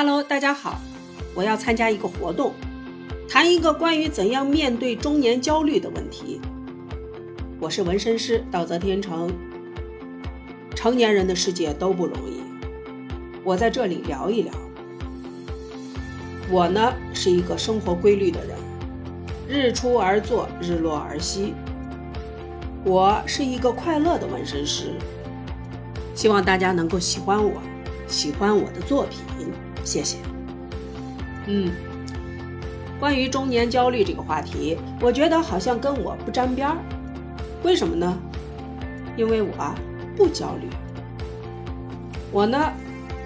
Hello，大家好，我要参加一个活动，谈一个关于怎样面对中年焦虑的问题。我是纹身师道泽天成。成年人的世界都不容易，我在这里聊一聊。我呢是一个生活规律的人，日出而作，日落而息。我是一个快乐的纹身师，希望大家能够喜欢我，喜欢我的作品。谢谢。嗯，关于中年焦虑这个话题，我觉得好像跟我不沾边儿。为什么呢？因为我不焦虑。我呢，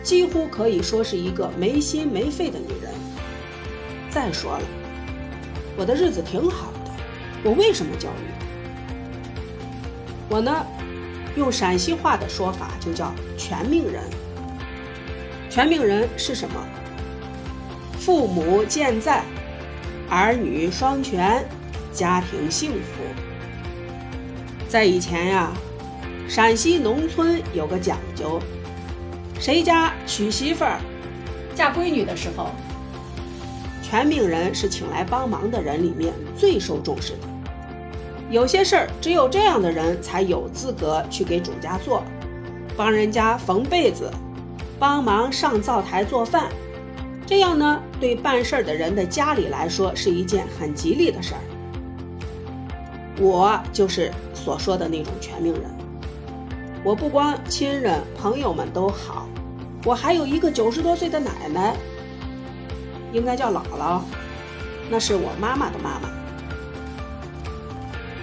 几乎可以说是一个没心没肺的女人。再说了，我的日子挺好的，我为什么焦虑？我呢，用陕西话的说法就叫全命人。全命人是什么？父母健在，儿女双全，家庭幸福。在以前呀，陕西农村有个讲究，谁家娶媳妇儿、嫁闺女的时候，全命人是请来帮忙的人里面最受重视的。有些事儿只有这样的人才有资格去给主家做，帮人家缝被子。帮忙上灶台做饭，这样呢，对办事儿的人的家里来说是一件很吉利的事儿。我就是所说的那种全命人。我不光亲人朋友们都好，我还有一个九十多岁的奶奶，应该叫姥姥，那是我妈妈的妈妈。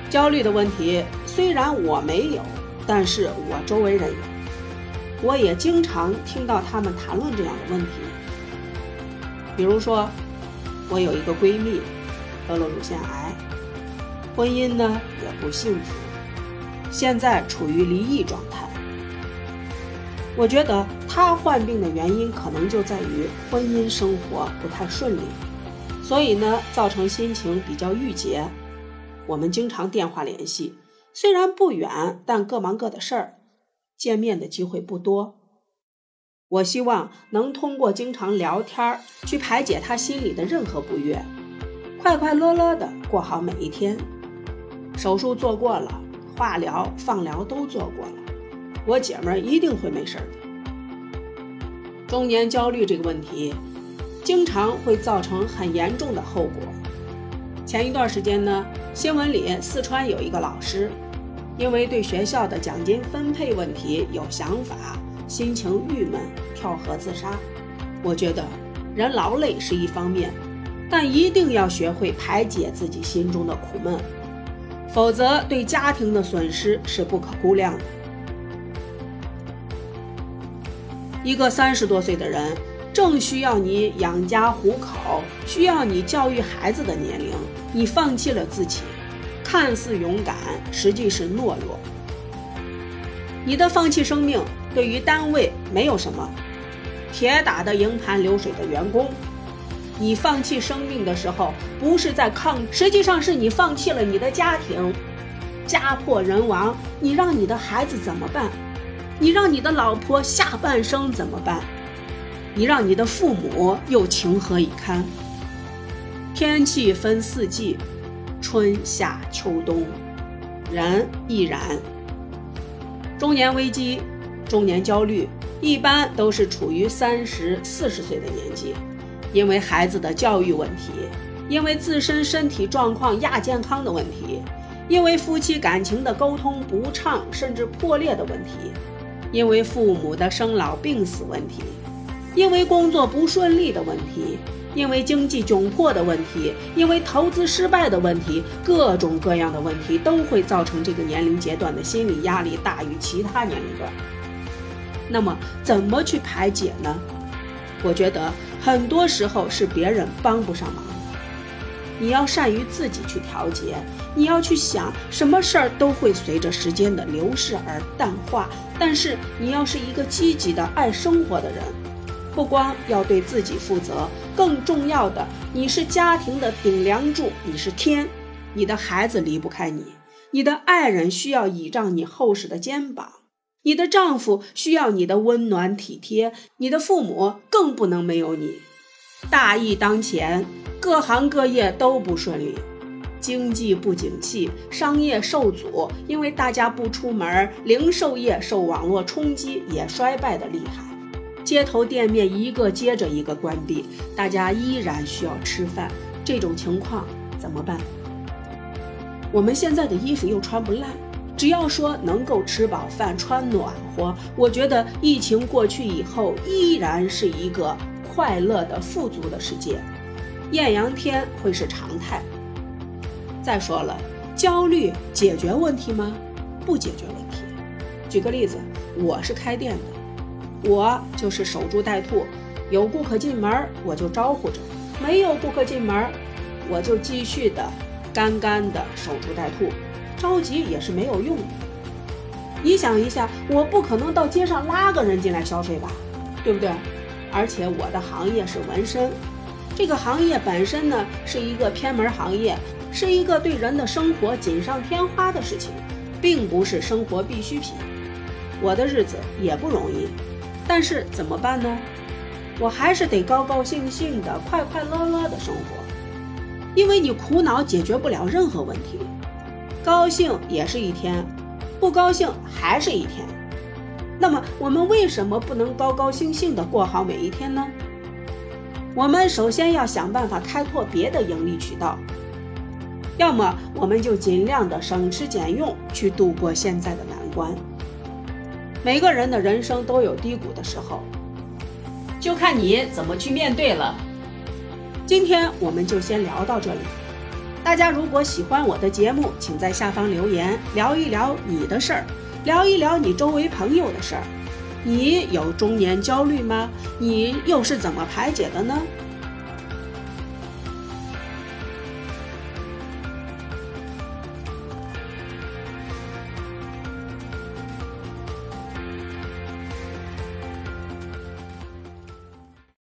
焦虑的问题虽然我没有，但是我周围人有。我也经常听到他们谈论这样的问题，比如说，我有一个闺蜜得了乳腺癌，婚姻呢也不幸福，现在处于离异状态。我觉得她患病的原因可能就在于婚姻生活不太顺利，所以呢造成心情比较郁结。我们经常电话联系，虽然不远，但各忙各的事儿。见面的机会不多，我希望能通过经常聊天去排解他心里的任何不悦，快快乐乐的过好每一天。手术做过了，化疗、放疗都做过了，我姐们儿一定会没事的。中年焦虑这个问题，经常会造成很严重的后果。前一段时间呢，新闻里四川有一个老师。因为对学校的奖金分配问题有想法，心情郁闷，跳河自杀。我觉得人劳累是一方面，但一定要学会排解自己心中的苦闷，否则对家庭的损失是不可估量的。一个三十多岁的人，正需要你养家糊口，需要你教育孩子的年龄，你放弃了自己。看似勇敢，实际是懦弱。你的放弃生命对于单位没有什么，铁打的营盘流水的员工，你放弃生命的时候不是在抗，实际上是你放弃了你的家庭，家破人亡，你让你的孩子怎么办？你让你的老婆下半生怎么办？你让你的父母又情何以堪？天气分四季。春夏秋冬，人亦然。中年危机、中年焦虑，一般都是处于三十四十岁的年纪，因为孩子的教育问题，因为自身身体状况亚健康的问题，因为夫妻感情的沟通不畅甚至破裂的问题，因为父母的生老病死问题，因为工作不顺利的问题。因为经济窘迫的问题，因为投资失败的问题，各种各样的问题都会造成这个年龄阶段的心理压力大于其他年龄段。那么，怎么去排解呢？我觉得很多时候是别人帮不上忙。你要善于自己去调节，你要去想，什么事儿都会随着时间的流逝而淡化。但是，你要是一个积极的、爱生活的人。不光要对自己负责，更重要的，你是家庭的顶梁柱，你是天，你的孩子离不开你，你的爱人需要倚仗你厚实的肩膀，你的丈夫需要你的温暖体贴，你的父母更不能没有你。大疫当前，各行各业都不顺利，经济不景气，商业受阻，因为大家不出门，零售业受网络冲击也衰败的厉害，街头店面一个接着一个关闭，大家依然需要吃饭，这种情况怎么办？我们现在的衣服又穿不烂。只要说能够吃饱饭、穿暖和，我觉得疫情过去以后依然是一个快乐的、富足的世界，艳阳天会是常态。再说了，焦虑解决问题吗？不解决问题。举个例子，我是开店的，我就是守株待兔，有顾客进门我就招呼着，没有顾客进门，我就继续的干干的守株待兔。着急也是没有用的。你想一下，我不可能到街上拉个人进来消费吧，对不对？而且我的行业是纹身，这个行业本身呢是一个偏门行业，是一个对人的生活锦上添花的事情，并不是生活必需品。我的日子也不容易，但是怎么办呢？我还是得高高兴兴的、快快乐乐的生活，因为你苦恼解决不了任何问题。高兴也是一天，不高兴还是一天。那么我们为什么不能高高兴兴的过好每一天呢？我们首先要想办法开拓别的盈利渠道，要么我们就尽量的省吃俭用去度过现在的难关。每个人的人生都有低谷的时候，就看你怎么去面对了。今天我们就先聊到这里。大家如果喜欢我的节目，请在下方留言，聊一聊你的事儿，聊一聊你周围朋友的事儿。你有中年焦虑吗？你又是怎么排解的呢？